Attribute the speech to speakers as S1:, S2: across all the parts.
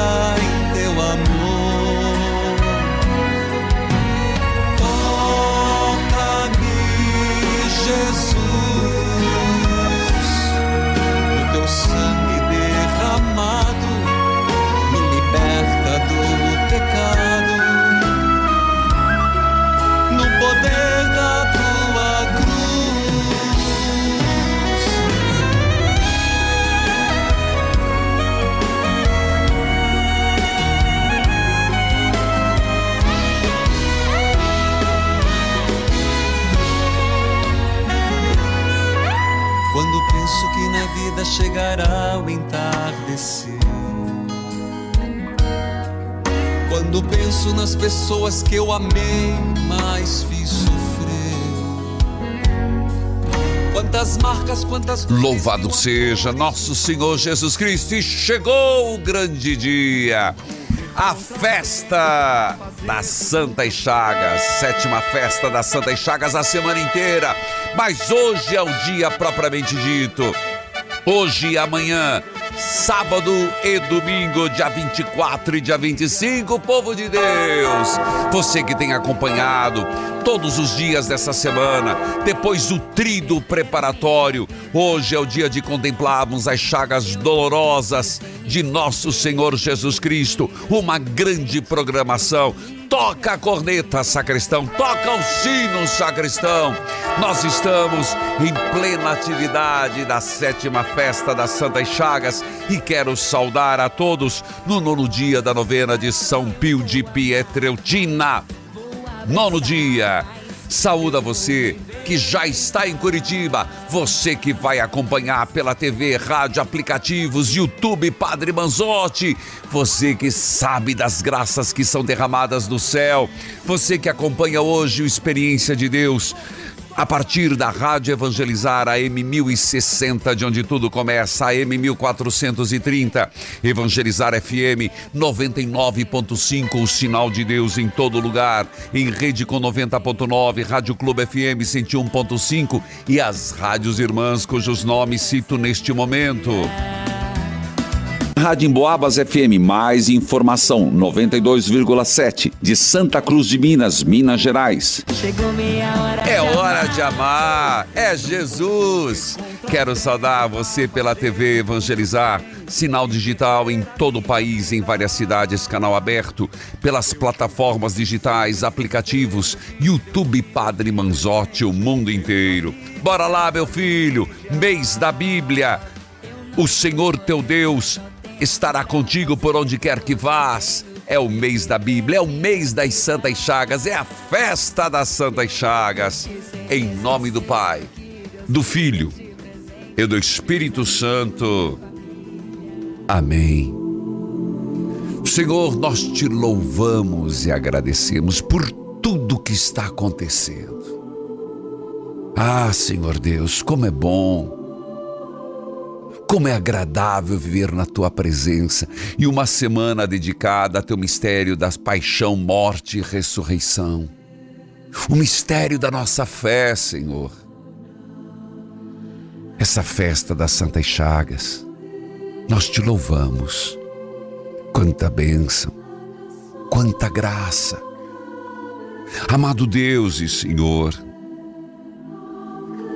S1: Vida vida chegará o entardecer. Quando penso nas pessoas que eu amei, mas fiz sofrer. Quantas marcas, quantas
S2: Louvado seja nosso Senhor Jesus Cristo e chegou o grande dia. A festa das Santas Chagas, sétima festa das Santas Chagas a semana inteira. Mas hoje é o dia propriamente dito. Hoje e amanhã, sábado e domingo, dia 24 e dia 25, povo de Deus. Você que tem acompanhado todos os dias dessa semana, depois do trido preparatório, hoje é o dia de contemplarmos as chagas dolorosas de nosso Senhor Jesus Cristo. Uma grande programação. Toca a corneta, sacristão, toca o sino, sacristão. Nós estamos em plena atividade da sétima festa das Santas Chagas e quero saudar a todos no nono dia da novena de São Pio de Pietreutina. Nono dia. Saúda você que já está em Curitiba, você que vai acompanhar pela TV, rádio, aplicativos, YouTube, Padre Manzotti, você que sabe das graças que são derramadas do céu, você que acompanha hoje o Experiência de Deus. A partir da Rádio Evangelizar AM 1060, de onde tudo começa, AM 1430, Evangelizar FM 99.5, o sinal de Deus em todo lugar, em rede com 90.9, Rádio Clube FM 101.5 e as rádios irmãs cujos nomes cito neste momento. Rádio Emboabas FM, mais informação 92,7 de Santa Cruz de Minas, Minas Gerais.
S3: Chegou meia hora.
S2: É hora de amar, é Jesus. Quero saudar você pela TV Evangelizar, sinal digital em todo o país, em várias cidades, canal aberto, pelas plataformas digitais, aplicativos, YouTube Padre Manzotti, o mundo inteiro. Bora lá, meu filho, mês da Bíblia. O Senhor teu Deus estará contigo por onde quer que vás. É o mês da Bíblia, é o mês das Santas Chagas, é a festa das Santas Chagas. Em nome do Pai, do Filho e do Espírito Santo. Amém. Senhor, nós te louvamos e agradecemos por tudo que está acontecendo. Ah, Senhor Deus, como é bom como é agradável viver na tua presença e uma semana dedicada a teu mistério das paixão, morte e ressurreição. O mistério da nossa fé, Senhor. Essa festa das Santas Chagas, nós te louvamos. Quanta bênção, quanta graça. Amado Deus e Senhor,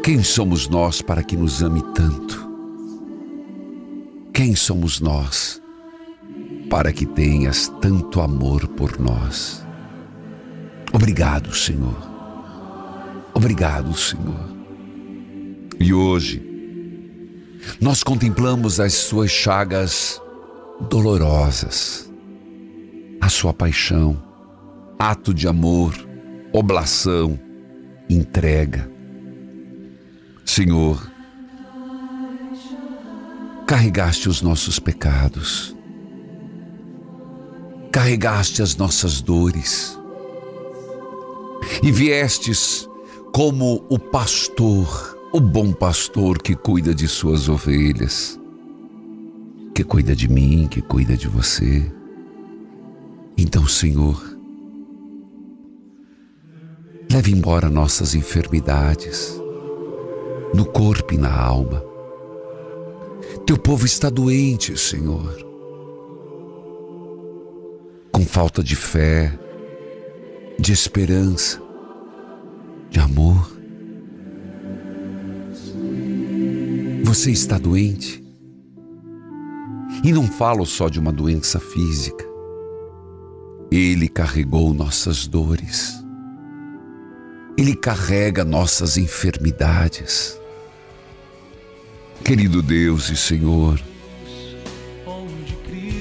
S2: quem somos nós para que nos ame tanto? Quem somos nós para que tenhas tanto amor por nós? Obrigado, Senhor. Obrigado, Senhor. E hoje, nós contemplamos as suas chagas dolorosas, a sua paixão, ato de amor, oblação, entrega. Senhor, carregaste os nossos pecados, carregaste as nossas dores e viestes como o pastor, o bom pastor que cuida de suas ovelhas, que cuida de mim, que cuida de você. Então, Senhor, leve embora nossas enfermidades, no corpo e na alma. Teu povo está doente, Senhor, com falta de fé, de esperança, de amor. Você está doente? E não falo só de uma doença física. Ele carregou nossas dores. Ele carrega nossas enfermidades. Querido Deus e Senhor,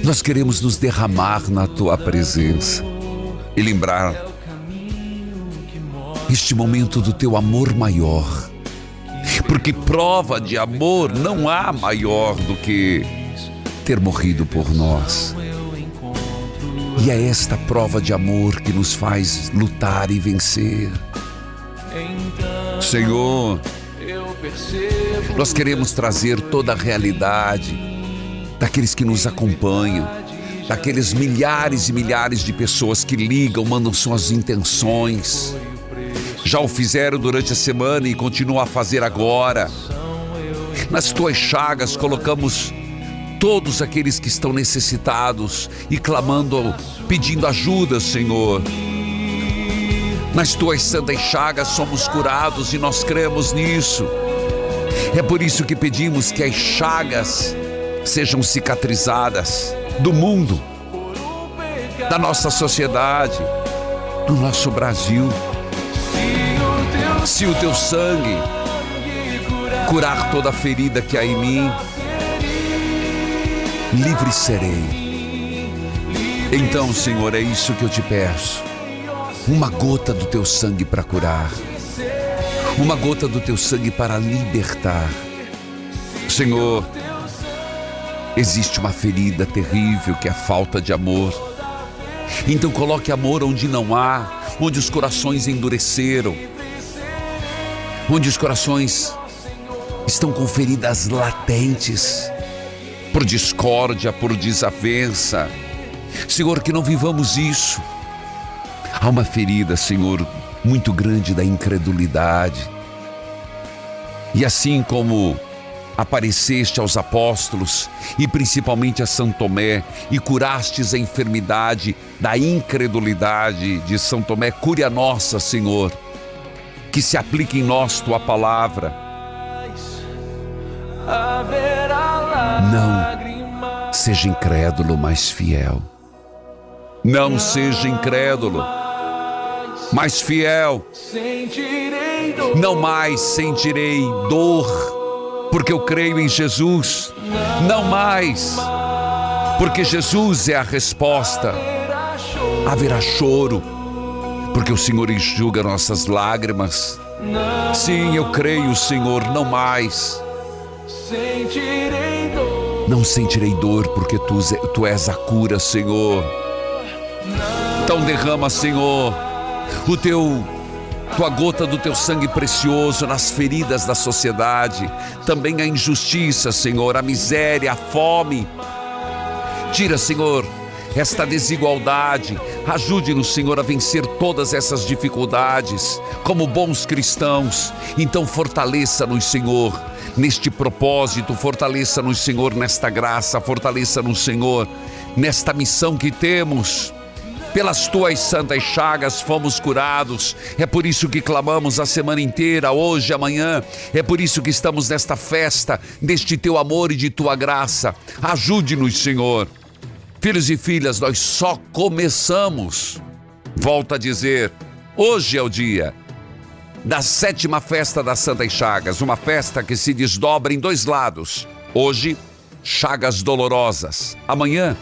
S2: nós queremos nos derramar na tua presença e lembrar este momento do teu amor maior. Porque prova de amor não há maior do que ter morrido por nós. E é esta prova de amor que nos faz lutar e vencer. Senhor, nós queremos trazer toda a realidade daqueles que nos acompanham, daqueles milhares e milhares de pessoas que ligam, mandam suas intenções. Já o fizeram durante a semana e continuam a fazer agora. Nas tuas chagas colocamos todos aqueles que estão necessitados e clamando, pedindo ajuda, Senhor. Nas tuas santas chagas somos curados e nós cremos nisso. É por isso que pedimos que as chagas sejam cicatrizadas do mundo, da nossa sociedade, do nosso Brasil. Se o teu sangue curar toda a ferida que há em mim, livre serei. Então, Senhor, é isso que eu te peço. Uma gota do teu sangue para curar. Uma gota do teu sangue para libertar. Senhor, existe uma ferida terrível que é a falta de amor. Então coloque amor onde não há, onde os corações endureceram, onde os corações estão com feridas latentes por discórdia, por desavença. Senhor, que não vivamos isso. Há uma ferida, Senhor, muito grande da incredulidade. E assim como apareceste aos apóstolos e principalmente a São Tomé e curastes a enfermidade da incredulidade de São Tomé, cure a nossa, Senhor. Que se aplique em nós tua palavra não seja incrédulo, mas fiel. Não seja incrédulo, mas fiel. Não mais sentirei dor, porque eu creio em Jesus. Não mais, porque Jesus é a resposta. Haverá choro, porque o Senhor enxuga nossas lágrimas. Sim, eu creio, Senhor, não mais. Não sentirei dor, porque tu, tu és a cura, Senhor. Então derrama, Senhor, o teu tua gota do teu sangue precioso nas feridas da sociedade, também a injustiça, Senhor, a miséria, a fome. Tira, Senhor, esta desigualdade. Ajude-nos, Senhor, a vencer todas essas dificuldades como bons cristãos. Então fortaleça-nos, Senhor neste propósito. Fortaleça-nos, Senhor, nesta graça, fortaleça-nos, Senhor, nesta missão que temos. Pelas tuas santas chagas fomos curados. É por isso que clamamos a semana inteira, hoje, amanhã. É por isso que estamos nesta festa, deste teu amor e de tua graça. Ajude-nos, Senhor. Filhos e filhas, nós só começamos. Volto a dizer, hoje é o dia da sétima festa das Santas Chagas, uma festa que se desdobra em dois lados. Hoje, chagas dolorosas. Amanhã,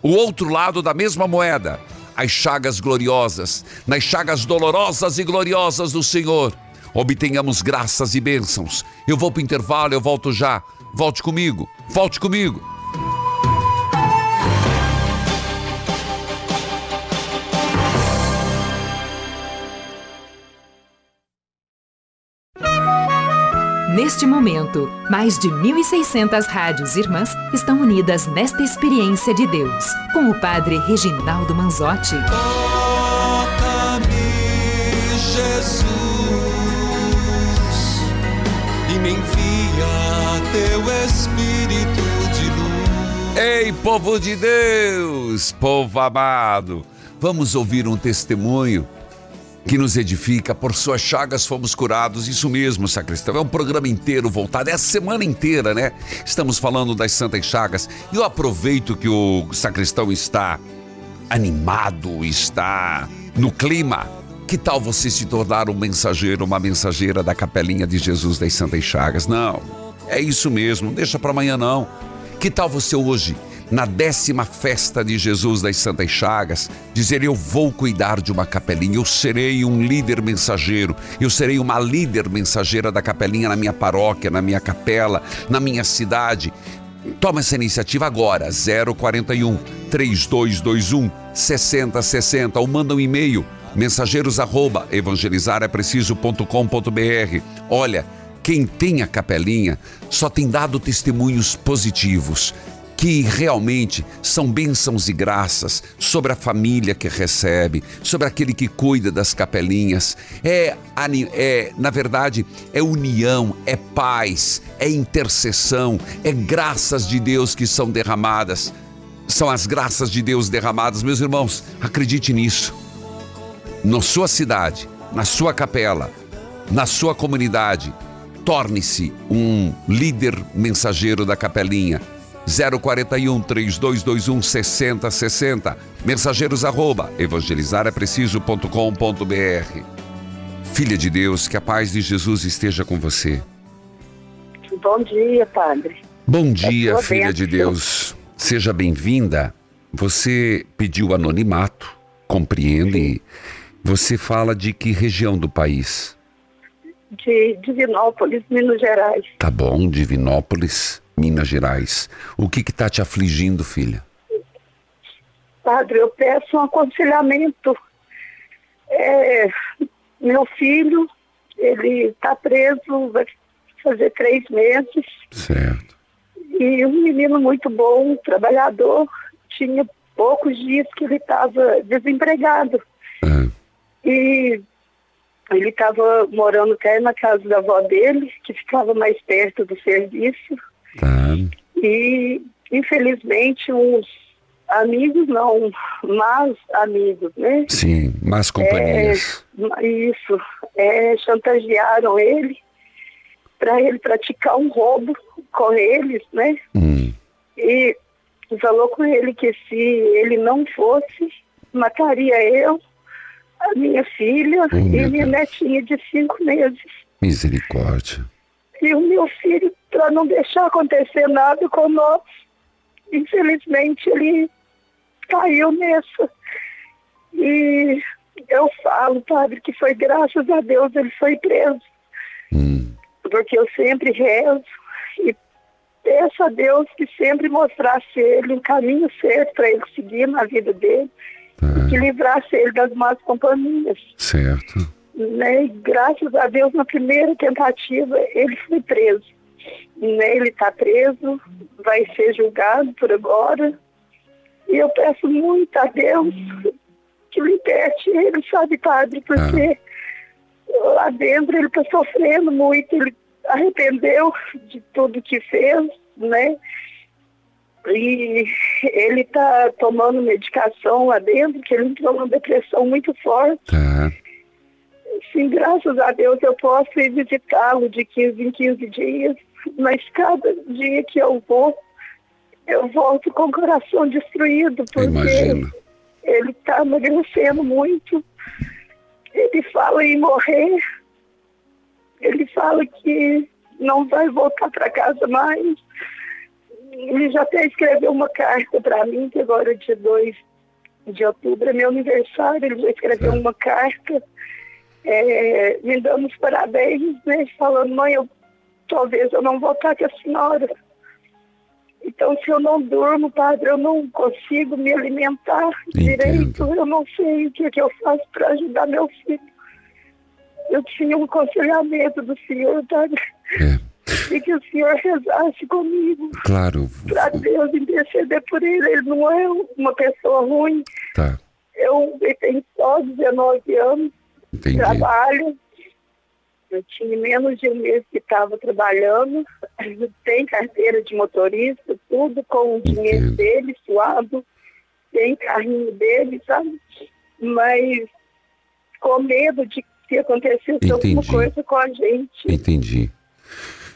S2: o outro lado da mesma moeda, as chagas gloriosas, nas chagas dolorosas e gloriosas do Senhor, obtenhamos graças e bênçãos. Eu vou para o intervalo, eu volto já. Volte comigo, volte comigo.
S4: Neste momento, mais de 1.600 rádios irmãs estão unidas nesta experiência de Deus, com o Padre Reginaldo Manzotti.
S5: Toca-me, Jesus, e me envia teu Espírito de luz.
S2: Ei, povo de Deus, povo amado, vamos ouvir um testemunho que nos edifica, por suas chagas fomos curados. Isso mesmo, sacristão. É um programa inteiro voltado, é a semana inteira, né? Estamos falando das Santas Chagas. E eu aproveito que o sacristão está animado, está no clima. Que tal você se tornar um mensageiro, uma mensageira da Capelinha de Jesus das Santas Chagas? Não, é isso mesmo, deixa para amanhã não. Que tal você hoje na décima festa de Jesus das Santas Chagas, dizer: Eu vou cuidar de uma capelinha, eu serei um líder mensageiro, eu serei uma líder mensageira da capelinha na minha paróquia, na minha capela, na minha cidade. Toma essa iniciativa agora, 041 3221 6060 ou manda um e-mail mensageiros arroba evangelizarepreciso.com.br. Olha, quem tem a capelinha só tem dado testemunhos positivos que realmente são bênçãos e graças sobre a família que recebe, sobre aquele que cuida das capelinhas. É, é, na verdade, é união, é paz, é intercessão, é graças de Deus que são derramadas. São as graças de Deus derramadas, meus irmãos, acredite nisso. Na sua cidade, na sua capela, na sua comunidade, torne-se um líder mensageiro da capelinha 041 3221 6060. Mensageiros arroba evangelizarepreciso.com.br. Filha de Deus, que a paz de Jesus esteja com você.
S6: Bom dia, Padre.
S2: Bom dia, filha de Deus. Seja bem-vinda. Você pediu anonimato, compreende? Você fala de que região do país?
S6: De Divinópolis, Minas Gerais.
S2: Tá bom, Divinópolis. Minas Gerais. O que está te afligindo, filha?
S6: Padre, eu peço um aconselhamento. É, meu filho, ele está preso, vai fazer três meses.
S2: Certo.
S6: E um menino muito bom, trabalhador, tinha poucos dias que ele estava desempregado. É. E ele estava morando até na casa da avó dele, que ficava mais perto do serviço. Tá. E, infelizmente, uns amigos não, mas amigos, né?
S2: Sim, mas companhias.
S6: É, isso, é, chantagearam ele para ele praticar um roubo com eles, né? Hum. E falou com ele que se ele não fosse, mataria eu, a minha filha oh, e minha netinha de cinco meses.
S2: Misericórdia.
S6: E o meu filho para não deixar acontecer nada com nós. Infelizmente, ele caiu nessa. E eu falo, padre, que foi graças a Deus ele foi preso. Hum. Porque eu sempre rezo e peço a Deus que sempre mostrasse ele um caminho certo para ele seguir na vida dele. E que livrasse ele das más companhias.
S2: Certo.
S6: Né? E graças a Deus, na primeira tentativa, ele foi preso. Né? Ele está preso, vai ser julgado por agora. E eu peço muito a Deus que liberte ele, sabe, padre, porque ah. lá dentro ele está sofrendo muito, ele arrependeu de tudo que fez, né? E ele está tomando medicação lá dentro, que ele entrou numa depressão muito forte. Ah. Sim, graças a Deus eu posso ir visitá-lo de 15 em 15 dias mas cada dia que eu vou, eu volto com o coração destruído, porque Imagina. ele está emagrecendo muito. Ele fala em morrer, ele fala que não vai voltar para casa mais. Ele já até escreveu uma carta para mim, que agora é dia 2 de outubro é meu aniversário, ele escreveu é. uma carta é, me dando os parabéns, né? Falando, mãe, eu, talvez eu não vou estar com a senhora. Então, se eu não durmo, padre, eu não consigo me alimentar Entendo. direito, eu não sei o que, que eu faço para ajudar meu filho. Eu tinha um aconselhamento do senhor, padre. É. E que o senhor rezasse comigo.
S2: Claro.
S6: Para Deus interceder por ele. Ele não é uma pessoa ruim.
S2: Tá.
S6: Eu, ele tem só 19 anos. Entendi. Trabalho. Eu tinha menos de um mês que estava trabalhando. Tem carteira de motorista, tudo com o dinheiro Entendo. dele, suado. Tem carrinho dele, sabe? Mas com medo de que acontecesse alguma coisa com a gente.
S2: Entendi.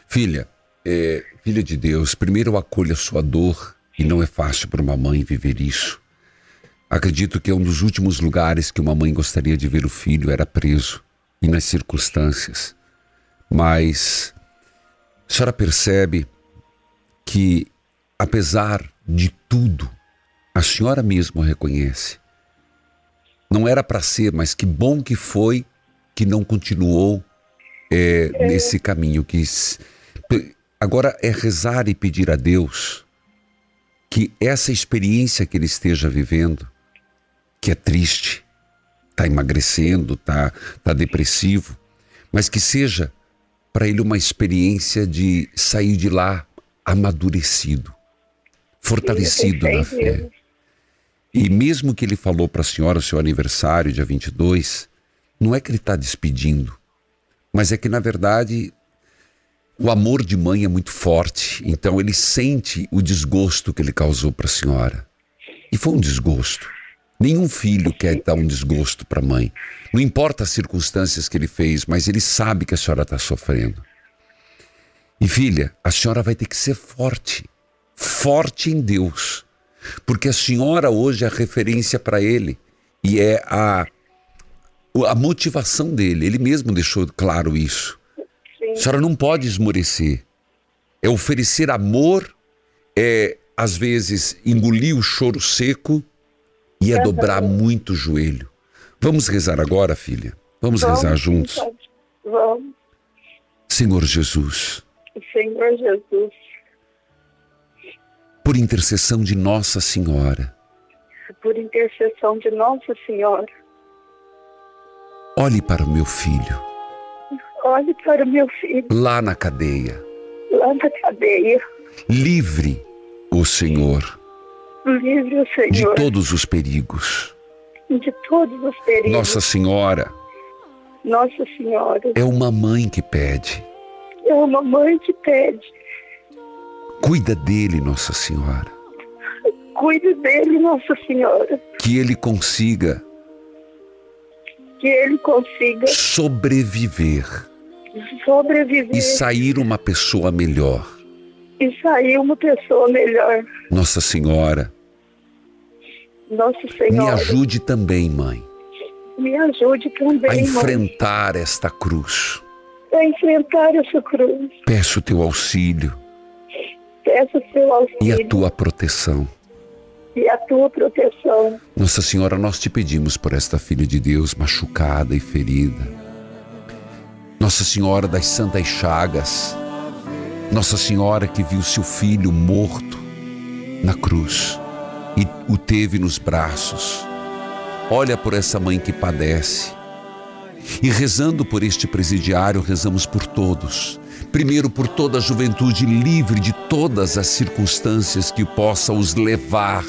S2: Filha, é, filha de Deus, primeiro acolha sua dor e não é fácil para uma mãe viver isso. Acredito que é um dos últimos lugares que uma mãe gostaria de ver o filho era preso e nas circunstâncias. Mas a senhora percebe que, apesar de tudo, a senhora mesma reconhece. Não era para ser, mas que bom que foi que não continuou é, nesse caminho. Que agora é rezar e pedir a Deus que essa experiência que ele esteja vivendo que é triste, está emagrecendo, está tá depressivo, mas que seja para ele uma experiência de sair de lá amadurecido, fortalecido na fé. E mesmo que ele falou para a senhora o seu aniversário, dia 22, não é que ele está despedindo, mas é que na verdade o amor de mãe é muito forte, então ele sente o desgosto que ele causou para a senhora. E foi um desgosto. Nenhum filho quer dar um desgosto para a mãe. Não importa as circunstâncias que ele fez, mas ele sabe que a senhora está sofrendo. E filha, a senhora vai ter que ser forte. Forte em Deus. Porque a senhora hoje é a referência para ele. E é a, a motivação dele. Ele mesmo deixou claro isso. Sim. A senhora não pode esmorecer. É oferecer amor, é às vezes engolir o choro seco ia dobrar muito o joelho. Vamos rezar agora, filha? Vamos, Vamos rezar juntos?
S6: Vamos.
S2: Senhor Jesus.
S6: Senhor Jesus.
S2: Por intercessão de Nossa Senhora.
S6: Por intercessão de Nossa Senhora.
S2: Olhe para o meu filho.
S6: Olhe para o meu filho.
S2: Lá na cadeia.
S6: Lá na cadeia.
S2: Livre o Senhor
S6: Livre o Senhor.
S2: De todos os perigos.
S6: De todos os perigos.
S2: Nossa Senhora.
S6: Nossa Senhora.
S2: É uma mãe que pede.
S6: É uma mãe que pede.
S2: Cuida dele, Nossa Senhora.
S6: Cuide dele, Nossa Senhora.
S2: Que ele consiga.
S6: Que ele consiga.
S2: Sobreviver.
S6: Sobreviver.
S2: E sair uma pessoa melhor
S6: e sair uma pessoa melhor.
S2: Nossa Senhora.
S6: Nossa Senhora.
S2: Me ajude também, mãe.
S6: Me ajude também,
S2: a enfrentar mãe. esta cruz.
S6: A enfrentar essa cruz.
S2: Peço teu auxílio.
S6: Peço teu auxílio.
S2: E a tua proteção.
S6: E a tua proteção.
S2: Nossa Senhora, nós te pedimos por esta filha de Deus machucada e ferida. Nossa Senhora das Santas Chagas, nossa Senhora que viu seu filho morto na cruz e o teve nos braços. Olha por essa mãe que padece. E rezando por este presidiário, rezamos por todos. Primeiro, por toda a juventude livre de todas as circunstâncias que possa os levar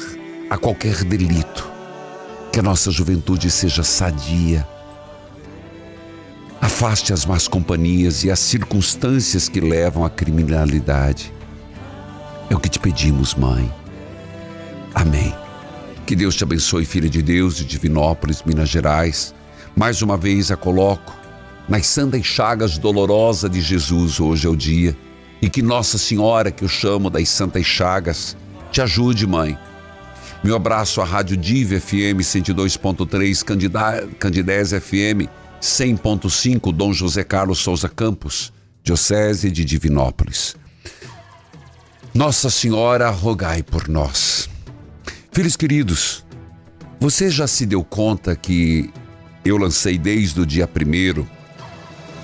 S2: a qualquer delito. Que a nossa juventude seja sadia, Afaste as más companhias e as circunstâncias que levam à criminalidade. É o que te pedimos, mãe. Amém. Que Deus te abençoe, filha de Deus, de Divinópolis, Minas Gerais. Mais uma vez a coloco nas santas chagas dolorosas de Jesus, hoje é o dia. E que Nossa Senhora, que eu chamo das santas chagas, te ajude, mãe. Meu abraço à Rádio Div FM 102.3, Candidez FM 100.5 Dom José Carlos Souza Campos, Diocese de Divinópolis. Nossa Senhora, rogai por nós. Filhos queridos, Você já se deu conta que eu lancei desde o dia primeiro?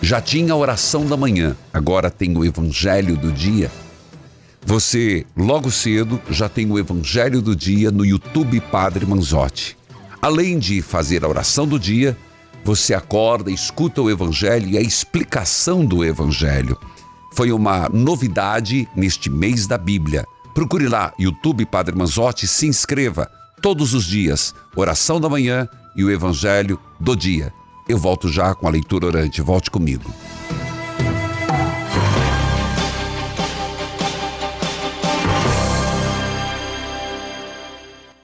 S2: Já tinha a oração da manhã, agora tem o evangelho do dia. Você, logo cedo, já tem o Evangelho do Dia no YouTube Padre Manzotti. Além de fazer a oração do dia, você acorda, escuta o Evangelho e a explicação do Evangelho. Foi uma novidade neste mês da Bíblia. Procure lá, YouTube Padre Manzotti, se inscreva. Todos os dias, oração da manhã e o Evangelho do dia. Eu volto já com a leitura orante. Volte comigo.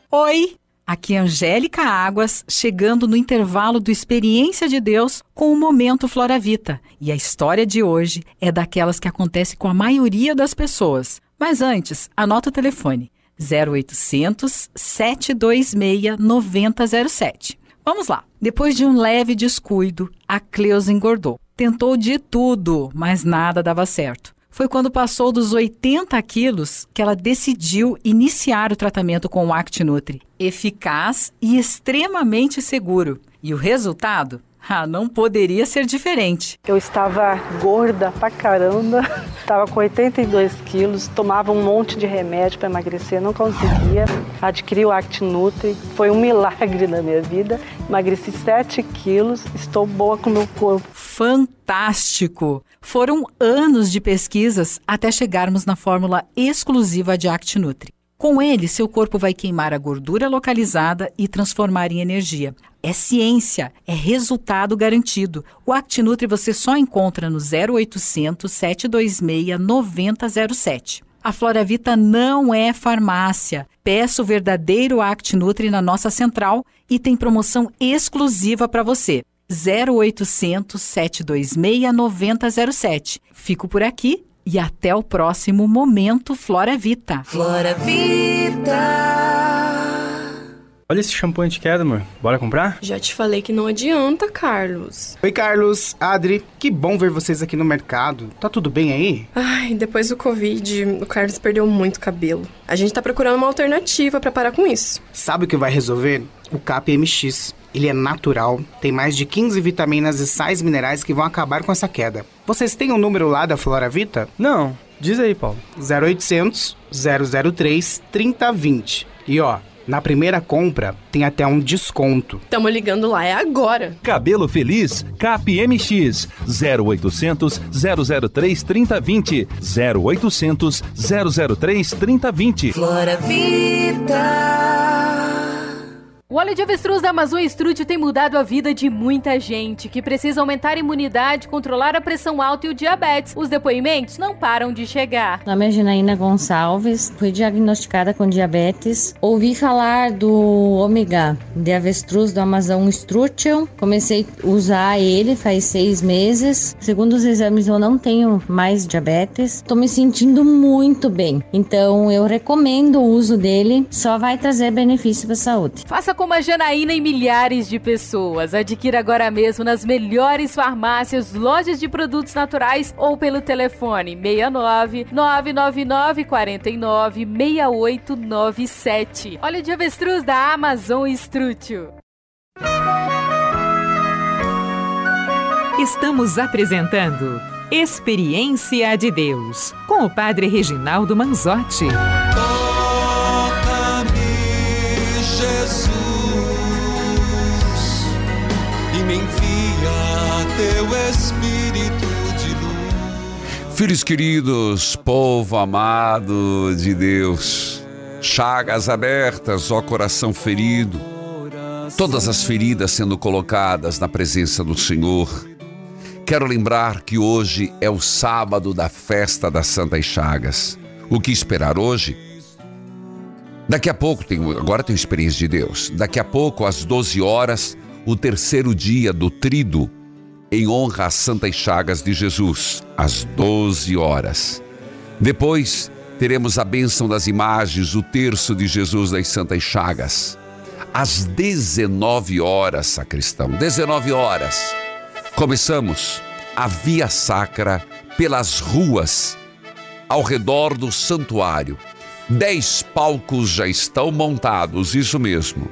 S7: Oi, aqui é Angélica Águas, chegando no intervalo do Experiência de Deus com o Momento Flora Vita. E a história de hoje é daquelas que acontece com a maioria das pessoas. Mas antes, anota o telefone: 0800 726 9007. Vamos lá. Depois de um leve descuido, a Cleusa engordou. Tentou de tudo, mas nada dava certo foi quando passou dos 80 quilos que ela decidiu iniciar o tratamento com o ActiNutri. Eficaz e extremamente seguro. E o resultado? Ah, não poderia ser diferente.
S8: Eu estava gorda pra caramba, estava com 82 quilos, tomava um monte de remédio para emagrecer, não conseguia. Adquiri o ActiNutri, foi um milagre na minha vida. Emagreci 7 quilos, estou boa com o meu corpo.
S7: Fantástico! Foram anos de pesquisas até chegarmos na fórmula exclusiva de ActiNutri. Com ele, seu corpo vai queimar a gordura localizada e transformar em energia. É ciência, é resultado garantido. O ActiNutri você só encontra no 0800 726 9007. A Floravita não é farmácia. Peça o verdadeiro ActiNutri na nossa central e tem promoção exclusiva para você. 0800 726 9007. Fico por aqui e até o próximo Momento Flora Vita.
S9: Flora Vida.
S10: Olha esse shampoo anti-queda, amor. Bora comprar?
S11: Já te falei que não adianta, Carlos.
S12: Oi, Carlos, Adri. Que bom ver vocês aqui no mercado. Tá tudo bem aí?
S11: Ai, depois do Covid, o Carlos perdeu muito cabelo. A gente tá procurando uma alternativa para parar com isso.
S12: Sabe o que vai resolver? O CAP-MX. Ele é natural, tem mais de 15 vitaminas e sais minerais que vão acabar com essa queda. Vocês têm o um número lá da Flora Vita?
S10: Não. Diz aí, Paulo.
S12: 0800 003 3020. E ó, na primeira compra, tem até um desconto.
S11: Tamo ligando lá, é agora.
S13: Cabelo Feliz, CapMX, 0800 003 3020. 0800 003 3020.
S9: Flora Vida.
S14: O óleo de avestruz da Amazon Strut tem mudado a vida de muita gente que precisa aumentar a imunidade, controlar a pressão alta e o diabetes. Os depoimentos não param de chegar.
S15: Meu nome é Janaína Gonçalves, fui diagnosticada com diabetes. Ouvi falar do ômega de avestruz do Amazon Strutium. Comecei a usar ele faz seis meses. Segundo os exames, eu não tenho mais diabetes. Estou me sentindo muito bem. Então, eu recomendo o uso dele. Só vai trazer benefício para a saúde.
S14: Faça como a Janaína e milhares de pessoas. Adquira agora mesmo nas melhores farmácias, lojas de produtos naturais ou pelo telefone 69 999 49 6897. Olha de avestruz da Amazon Estrútil.
S4: Estamos apresentando Experiência de Deus com o Padre Reginaldo Manzotti.
S1: Teu Espírito de luz.
S2: Filhos queridos, povo amado de Deus, chagas abertas, ó coração ferido, todas as feridas sendo colocadas na presença do Senhor. Quero lembrar que hoje é o sábado da festa das Santas Chagas. O que esperar hoje? Daqui a pouco, tenho, agora tenho experiência de Deus. Daqui a pouco, às 12 horas, o terceiro dia do trido, em honra às Santas Chagas de Jesus, às 12 horas. Depois, teremos a bênção das imagens, o terço de Jesus das Santas Chagas. Às 19 horas, sacristão, 19 horas, começamos a via sacra pelas ruas ao redor do santuário. Dez palcos já estão montados, isso mesmo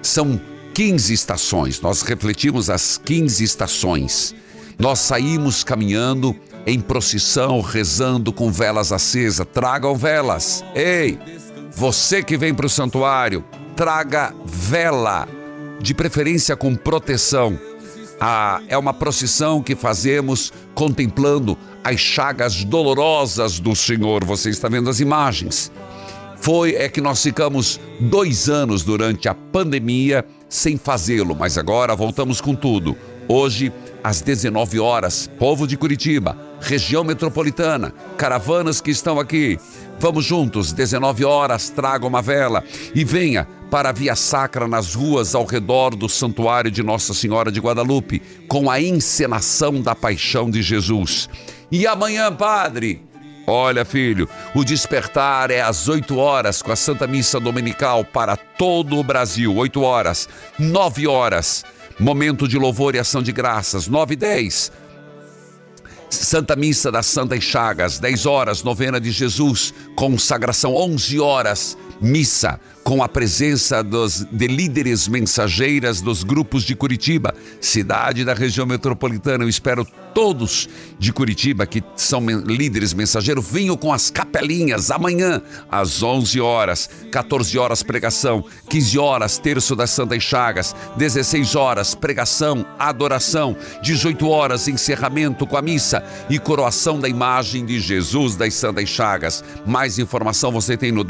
S2: São 15 estações, nós refletimos as 15 estações. Nós saímos caminhando em procissão, rezando com velas acesas. Tragam velas. Ei, você que vem para o santuário, traga vela, de preferência com proteção. Ah, é uma procissão que fazemos contemplando as chagas dolorosas do Senhor. Você está vendo as imagens. Foi é que nós ficamos dois anos durante a pandemia sem fazê-lo, mas agora voltamos com tudo. Hoje, às 19 horas, povo de Curitiba, região metropolitana, caravanas que estão aqui. Vamos juntos, 19 horas, traga uma vela e venha para a Via Sacra nas ruas ao redor do Santuário de Nossa Senhora de Guadalupe, com a encenação da paixão de Jesus. E amanhã, padre, Olha, filho, o despertar é às 8 horas com a Santa Missa Dominical para todo o Brasil. 8 horas, 9 horas, momento de louvor e ação de graças. 9 e 10. Santa Missa das Santas Chagas, 10 horas, novena de Jesus, consagração, 11 horas, missa com a presença dos, de líderes mensageiras dos grupos de Curitiba, cidade da região metropolitana. Eu espero todos de Curitiba que são líderes mensageiros. Venham com as capelinhas amanhã às 11 horas, 14 horas pregação, 15 horas terço das Santas Chagas, 16 horas pregação, adoração, 18 horas encerramento com a missa e coroação da imagem de Jesus das Santas Chagas. Mais informação você tem no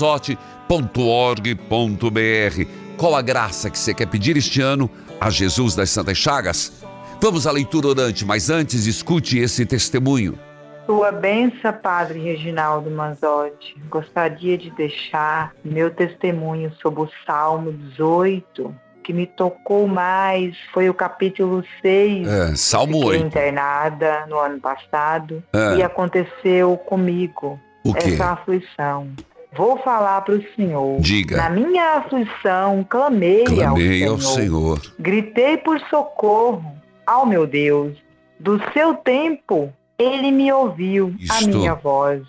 S2: www.padrereginaldomanzotti.org.br. Qual a graça que você quer pedir este ano a Jesus das Santas Chagas? Vamos à leitura orante, mas antes escute esse testemunho.
S9: Sua benção, Padre Reginaldo Manzotti. Gostaria de deixar meu testemunho sobre o Salmo 18, que me tocou mais foi o capítulo 6.
S2: É, Salmo
S9: Fiquei
S2: 8.
S9: internada no ano passado
S2: É.
S9: e aconteceu comigo essa aflição. Vou falar para o Senhor.
S2: Diga.
S9: Na minha aflição, clamei,
S2: Clamei
S9: ao
S2: ao
S9: Senhor.
S2: Senhor.
S9: Gritei por socorro ao meu Deus. Do seu tempo, ele me ouviu a
S2: Isto.
S9: minha voz.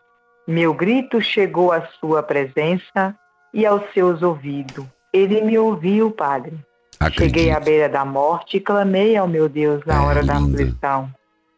S9: Meu grito chegou à sua presença e aos seus ouvidos. Ele me ouviu, Padre. Cheguei à beira da morte e clamei ao meu Deus na hora da aflição.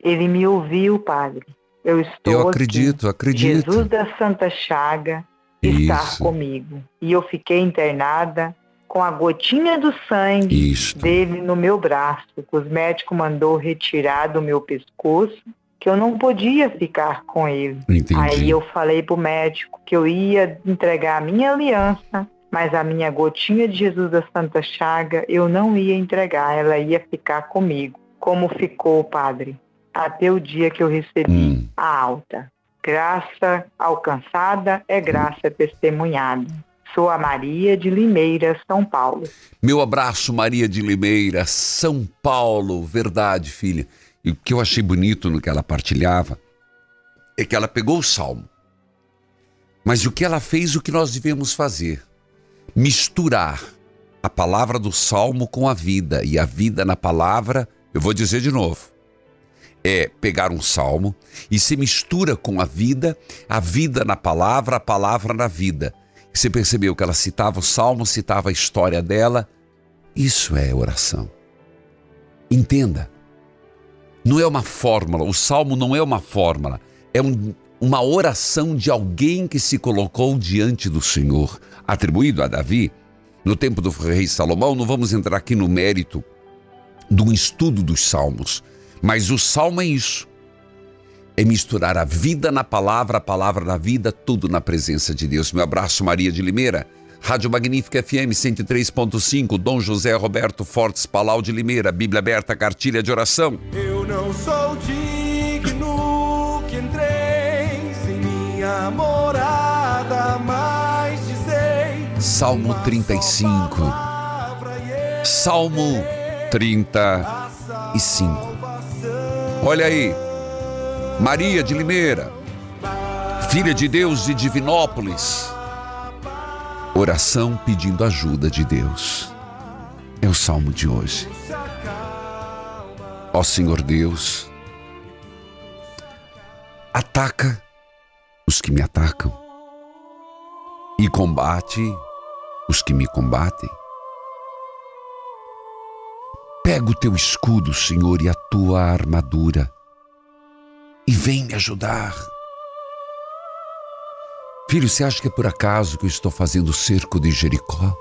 S9: Ele me ouviu, Padre. Eu estou
S2: Eu
S9: aqui.
S2: acredito, acredito.
S9: Jesus da Santa Chaga está
S2: Isso.
S9: comigo. E eu fiquei internada com a gotinha do sangue
S2: Isso.
S9: dele no meu braço, que os médicos mandou retirar do meu pescoço, que eu não podia ficar com ele.
S2: Entendi.
S9: Aí eu falei pro médico que eu ia entregar a minha aliança, mas a minha gotinha de Jesus da Santa Chaga eu não ia entregar, ela ia ficar comigo. Como ficou, padre? Até o dia que eu recebi
S2: Hum.
S9: a alta. Graça alcançada é graça testemunhada. Sou a Maria de Limeira, São Paulo.
S2: Meu abraço, Maria de Limeira, São Paulo. Verdade, filha. E o que eu achei bonito no que ela partilhava é que ela pegou o salmo. Mas o que ela fez, o que nós devemos fazer? Misturar a palavra do salmo com a vida. E a vida na palavra, eu vou dizer de novo. É pegar um salmo e se mistura com a vida, a vida na palavra, a palavra na vida. Você percebeu que ela citava o salmo, citava a história dela. Isso é oração. Entenda. Não é uma fórmula, o salmo não é uma fórmula, é um- uma oração de alguém que se colocou diante do Senhor, atribuído a Davi. No tempo do rei Salomão, não vamos entrar aqui no mérito do estudo dos salmos, mas o salmo é isso. É misturar a vida na palavra, a palavra na vida, tudo na presença de Deus. Meu abraço, Maria de Limeira. Rádio Magnífica FM 103.5, Dom José Roberto Fortes Palau de Limeira, Bíblia aberta, cartilha de oração.
S16: Eu não sou digno que entreis em minha morada, mas dizei
S2: Salmo 35. Salmo 35. Olha aí, Maria de Limeira, filha de Deus de Divinópolis. Oração pedindo ajuda de Deus. É o salmo de hoje. Ó Senhor Deus, ataca os que me atacam e combate os que me combatem. Pega o teu escudo, Senhor, e a tua armadura, e vem me ajudar. Filho, você acha que é por acaso que eu estou fazendo o cerco de Jericó?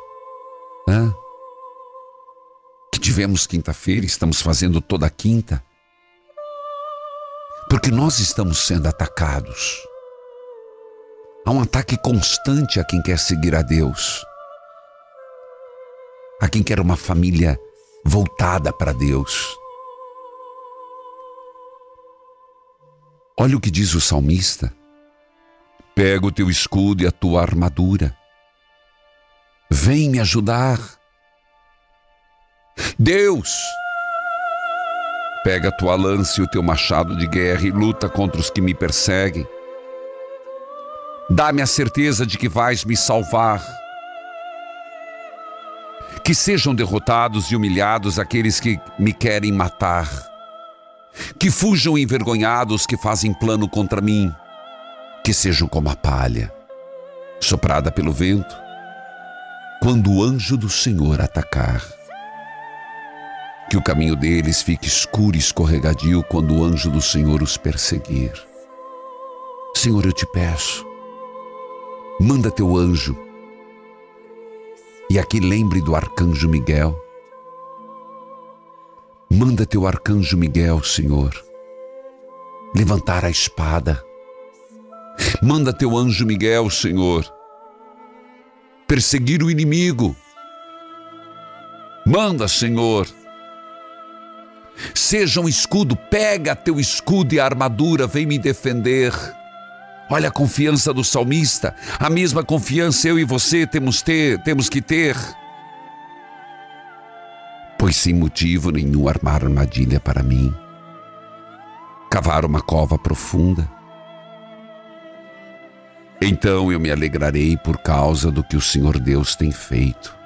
S2: Hã? Que tivemos quinta-feira, estamos fazendo toda quinta? Porque nós estamos sendo atacados. Há um ataque constante a quem quer seguir a Deus, a quem quer uma família voltada para Deus. Olha o que diz o salmista. Pega o teu escudo e a tua armadura. Vem me ajudar. Deus, pega a tua lança e o teu machado de guerra e luta contra os que me perseguem. Dá-me a certeza de que vais me salvar. Que sejam derrotados e humilhados aqueles que me querem matar. Que fujam envergonhados que fazem plano contra mim. Que sejam como a palha, soprada pelo vento, quando o anjo do Senhor atacar. Que o caminho deles fique escuro e escorregadio quando o anjo do Senhor os perseguir. Senhor, eu te peço, manda teu anjo. E aqui lembre do arcanjo Miguel. Manda teu arcanjo Miguel, Senhor, levantar a espada. Manda teu anjo Miguel, Senhor, perseguir o inimigo. Manda, Senhor, seja um escudo, pega teu escudo e armadura, vem me defender. Olha a confiança do salmista, a mesma confiança eu e você temos, ter, temos que ter. Pois sem motivo nenhum armar armadilha para mim, cavar uma cova profunda. Então eu me alegrarei por causa do que o Senhor Deus tem feito.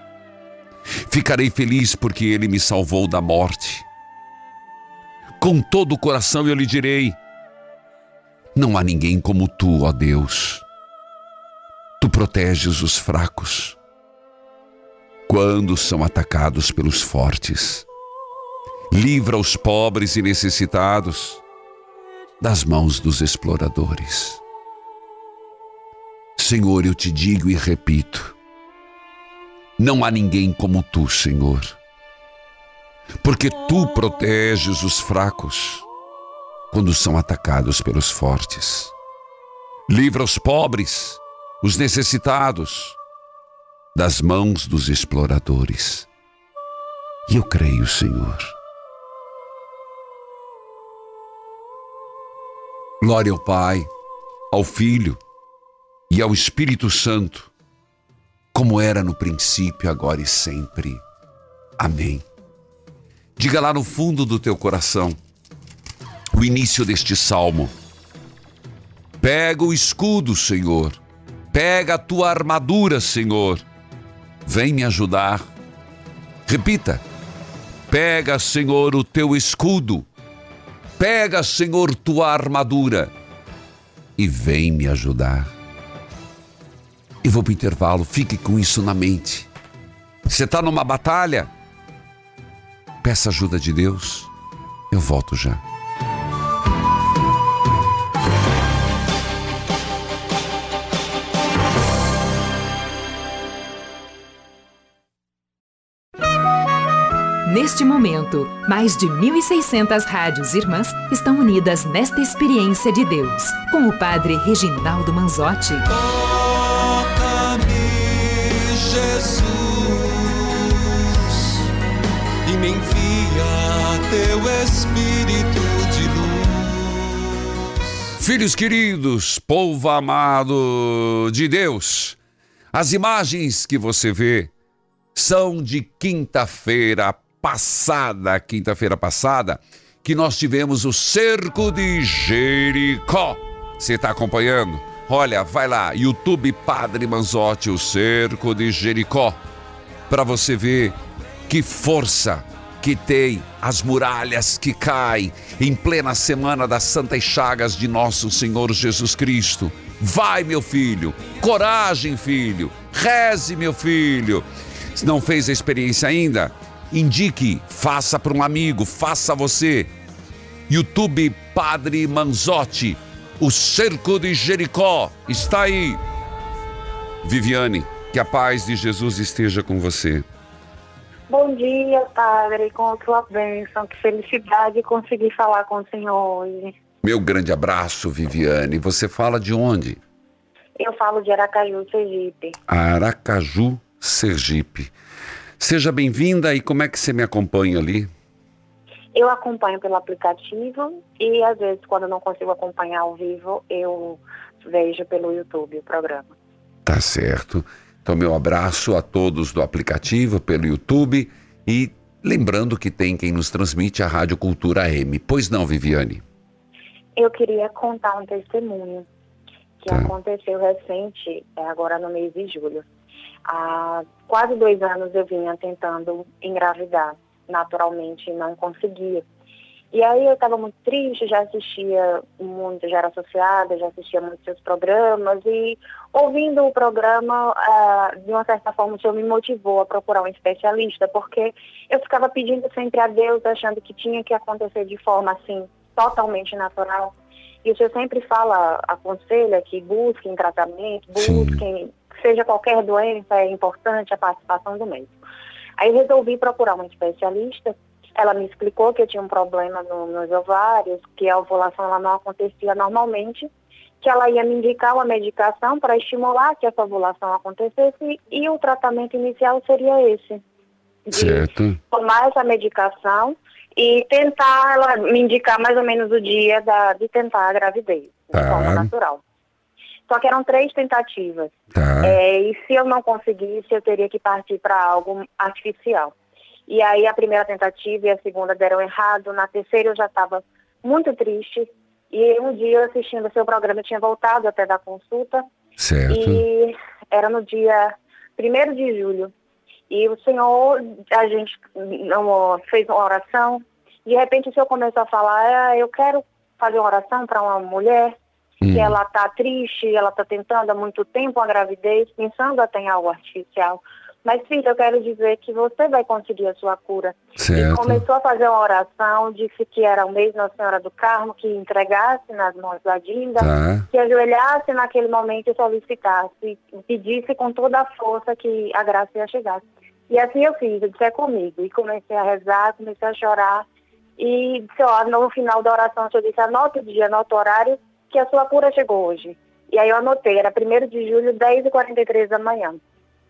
S2: Ficarei feliz porque Ele me salvou da morte. Com todo o coração eu lhe direi: não há ninguém como tu, ó Deus. Tu proteges os fracos quando são atacados pelos fortes. Livra os pobres e necessitados das mãos dos exploradores. Senhor, eu te digo e repito: não há ninguém como tu, Senhor, porque tu proteges os fracos quando são atacados pelos fortes. Livra os pobres, os necessitados, das mãos dos exploradores. E eu creio, Senhor. Glória ao Pai, ao Filho e ao Espírito Santo, como era no princípio, agora e sempre. Amém. Diga lá no fundo do teu coração o início deste salmo. Pega o escudo, Senhor. Pega a tua armadura, Senhor. Vem me ajudar. Repita. Pega, Senhor, o teu escudo. Pega, Senhor, tua armadura. E vem me ajudar. E vou para o intervalo. Fique com isso na mente. Você está numa batalha? Peça ajuda de Deus. Eu volto já.
S4: Neste momento, mais de 1.600 rádios irmãs estão unidas nesta experiência de Deus, com o Padre Reginaldo Manzotti.
S1: Toca-me, Jesus, e me envia teu Espírito de luz.
S2: Filhos queridos, povo amado de Deus, as imagens que você vê são de quinta-feira passada, quinta-feira passada, que nós tivemos o cerco de Jericó. Você está acompanhando? Olha, vai lá, YouTube Padre Manzotti, o cerco de Jericó, para você ver que força que tem as muralhas que caem em plena semana das Santas Chagas de nosso Senhor Jesus Cristo. Vai, meu filho, coragem, filho, Reze, meu filho. Se não fez a experiência ainda, indique, faça para um amigo, faça você. YouTube Padre Manzotti, o cerco de Jericó está aí. Viviane, que a paz de Jesus esteja com você.
S3: Bom dia, Padre, com a tua bênção. Que felicidade conseguir falar com o Senhor hoje.
S2: Meu grande abraço, Viviane. Você fala de onde?
S3: Eu falo de Aracaju, Sergipe.
S2: Aracaju, Sergipe. Seja bem-vinda e como é que você me acompanha ali?
S3: Eu acompanho pelo aplicativo e às vezes quando eu não consigo acompanhar ao vivo, eu vejo pelo YouTube o programa.
S2: Tá certo. Então, meu abraço a todos do aplicativo, pelo YouTube e lembrando que tem quem nos transmite a Rádio Cultura M. Pois não, Viviane?
S3: Eu queria contar um testemunho que
S2: Tá.
S3: aconteceu recente, é, agora no mês de julho. Há quase dois anos eu vinha tentando engravidar naturalmente e não conseguia. E aí eu estava muito triste, já assistia muito, já era associada, já assistia muitos seus programas e ouvindo o programa, ah, de uma certa forma o senhor me motivou a procurar um especialista, porque eu ficava pedindo sempre a Deus, achando que tinha que acontecer de forma assim, totalmente natural. E o senhor sempre fala, aconselha que busquem tratamento, busquem, seja qualquer doença, é importante a participação do médico. Aí resolvi procurar um especialista. Ela me explicou que eu tinha um problema no- nos ovários, que a ovulação ela não acontecia normalmente, que ela ia me indicar uma medicação para estimular que essa ovulação acontecesse e o tratamento inicial seria esse.
S2: Certo.
S3: tomar essa medicação e tentar ela me indicar mais ou menos o dia da, de tentar a gravidez, de
S2: Tá.
S3: forma natural. Só que eram três tentativas.
S2: Tá.
S3: É, e se eu não conseguisse, eu teria que partir para algo artificial. E aí a primeira tentativa e a segunda deram errado. Na terceira eu já estava muito triste. E um dia assistindo o seu programa, eu tinha voltado até da consulta.
S2: Certo.
S3: E era no dia 1 de julho. E o senhor, a gente não, fez uma oração. De repente o senhor começou a falar, ah, eu quero fazer uma oração para uma mulher que ela está triste, ela está tentando há muito tempo a gravidez, pensando até em algo artificial. Mas, filha, eu quero dizer que você vai conseguir a sua cura. E
S2: Certo.
S3: começou a fazer uma oração, disse que era o mês Nossa Senhora do Carmo, que entregasse nas mãos da Dinda,
S2: Tá.
S3: que ajoelhasse naquele momento e solicitasse, e pedisse com toda a força que a graça ia chegar. E assim eu fiz, eu disse, é comigo. E comecei a rezar, comecei a chorar. E disse, ó, no final da oração, senhor disse, anota o dia, anota o horário, que a sua cura chegou hoje. E aí eu anotei, era 1 de julho, 10h43 da manhã.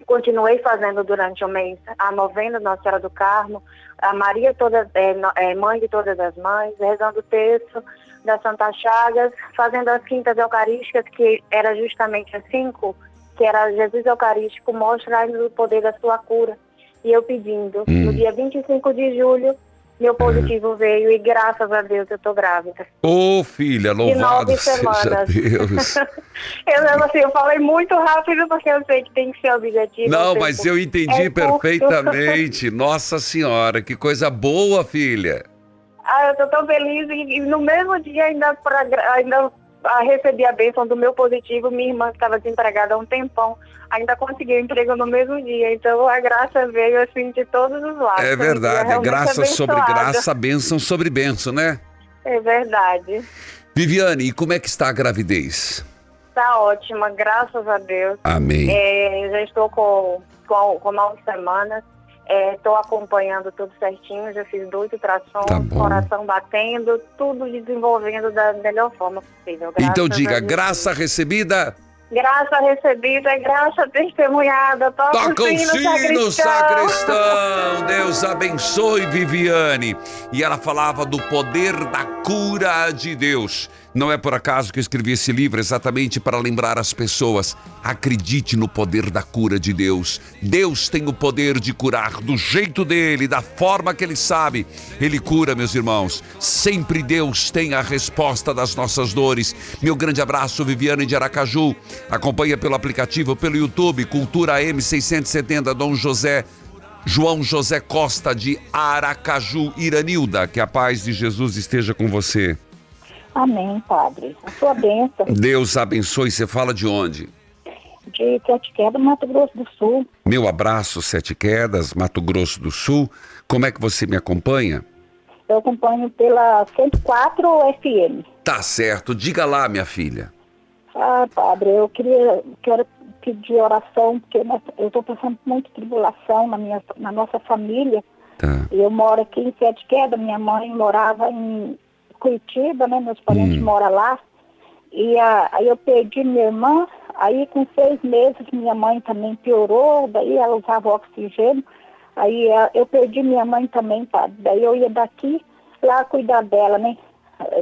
S3: Continuei fazendo durante o mês a novena Nossa Senhora do Carmo, a Maria toda, é, é, mãe de todas as mães, rezando o texto da Santa Chagas, fazendo as quintas eucarísticas, que era justamente as cinco, que era Jesus Eucarístico, mostra-nos o poder da sua cura. E eu pedindo,
S2: Hum.
S3: no dia 25 de julho, meu positivo veio e graças a Deus eu tô grávida.
S2: Ô, filha,
S3: De
S2: louvado
S3: nove
S2: seja
S3: semanas.
S2: Deus.
S3: eu, assim, eu falei muito rápido porque eu sei que tem que ser objetivo.
S2: Não, mas eu entendi
S3: é
S2: perfeitamente. Nossa Senhora, que coisa boa, filha.
S3: Ah, eu tô tão feliz e, e no mesmo dia ainda, pra, ainda ah, recebi a bênção do meu positivo. Minha irmã que estava desempregada há um tempão, ainda conseguiu emprego no mesmo dia. Então a graça veio assim de todos os lados.
S2: É verdade, é graça sobre
S3: abençoado.
S2: graça, bênção sobre bênção, né?
S3: É verdade.
S2: Viviane, e como é que está a gravidez?
S3: Tá ótima, graças a Deus.
S2: Amém.
S3: É, já estou com, com, com nove semanas. Estou acompanhando tudo certinho, já fiz dois ultrassons,
S2: Tá
S3: coração batendo, tudo desenvolvendo da melhor forma possível.
S2: Então
S3: graças a
S2: diga, graça recebida,
S3: Graça recebida, é graça testemunhada. Toca,
S2: toca o
S3: sino,
S2: sino,
S3: sacristão.
S2: sacristão. Deus abençoe Viviane. E ela falava do poder da cura de Deus. Não é por acaso que eu escrevi esse livro exatamente para lembrar as pessoas. Acredite no poder da cura de Deus. Deus tem o poder de curar do jeito dele, da forma que ele sabe. Ele cura, meus irmãos. Sempre Deus tem a resposta das nossas dores. Meu grande abraço, Viviane de Aracaju. Acompanha pelo aplicativo, pelo YouTube, Cultura M670, Dom José. João José Costa de Aracaju, Iranilda. Que a paz de Jesus esteja com você.
S3: Amém, Padre. A sua bênção.
S2: Deus abençoe. Você fala de onde?
S17: de Sete Quedas, Mato Grosso do Sul.
S2: Meu abraço, Sete Quedas, Mato Grosso do Sul. Como é que você me acompanha?
S17: Eu acompanho pela 104 FM.
S2: Tá certo. Diga lá, minha filha.
S17: Ah, padre, eu queria quero pedir oração, porque eu estou passando muita tribulação na, minha, na nossa família.
S2: Tá.
S17: Eu moro aqui em Sete Quedas, minha mãe morava em Curitiba, né? Meus parentes
S2: Hum.
S17: moram lá. E ah, aí eu perdi minha irmã, aí com seis meses minha mãe também piorou, daí ela usava oxigênio. Aí ah, eu perdi minha mãe também, padre. Daí eu ia daqui lá cuidar dela, né?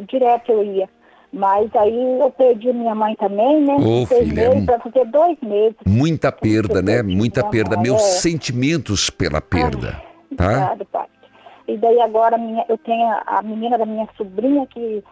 S17: Direto eu ia. Mas aí eu perdi minha mãe também, né?
S2: Ô,
S17: seis
S2: filha,
S17: meses, para fazer dois meses.
S2: Muita perda, né? Muita perda.
S17: mãe,
S2: Meus
S17: é.
S2: sentimentos pela perda. Tá?
S17: Obrigada, padre. E daí agora minha, eu tenho a, menina da minha sobrinha que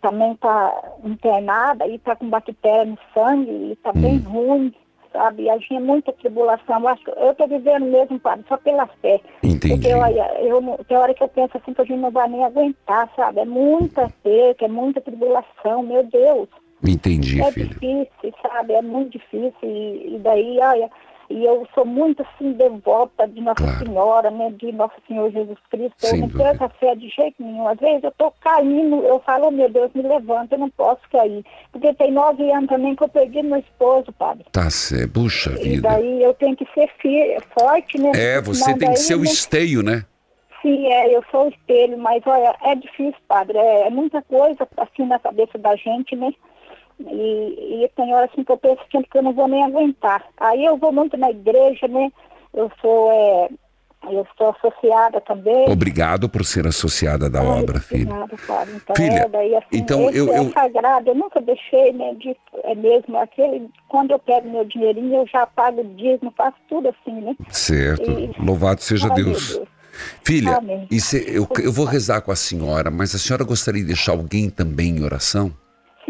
S17: também está internada e está com bactéria no sangue e está bem
S2: Hum.
S17: ruim, sabe? E a gente é muita tribulação. Eu acho que eu estou vivendo mesmo, padre, só pela fé.
S2: Entendi.
S17: Porque olha, eu, tem hora que eu penso assim que a gente não vai nem aguentar, sabe? É muita perca, é muita tribulação, meu Deus.
S2: Entendi,
S17: É
S2: filha.
S17: difícil, sabe? É muito difícil. E, e daí, olha, e eu sou muito assim devota de Nossa Senhora, né? De Nosso Senhor Jesus Cristo.
S2: Sem
S17: eu não
S2: dúvida.
S17: perco a fé de jeito nenhum. Às vezes eu tô caindo, eu falo, oh, meu Deus, me levanta, eu não posso cair. Porque tem nove anos também que eu perdi meu esposo, padre.
S2: Tá certo. Puxa
S17: E
S2: vida.
S17: daí eu tenho que ser fi- forte, né?
S2: É, você tem que ser o esteio, né?
S17: Sim, é, eu sou o espelho, mas olha, é difícil, padre. É, é muita coisa assim na cabeça da gente, né? E, e tem hora assim que eu penso que eu não vou nem aguentar. Aí eu vou muito na igreja, né? Eu sou, é, eu sou associada também.
S2: Obrigado por ser associada da obra, filha.
S17: Padre. Então,
S2: Filha,
S17: é, daí, assim,
S2: então
S17: esse
S2: eu-
S17: é
S2: eu-
S17: sagrado, eu nunca deixei, né, de, é mesmo, aquele, quando eu pego meu dinheirinho, eu já pago o dízimo, faço tudo assim, né?
S2: Certo.
S17: E-
S2: Louvado seja Deus.
S17: Deus.
S2: Filha,
S17: Amém.
S2: se- eu, eu vou rezar com a senhora, mas a senhora gostaria de deixar alguém também em oração?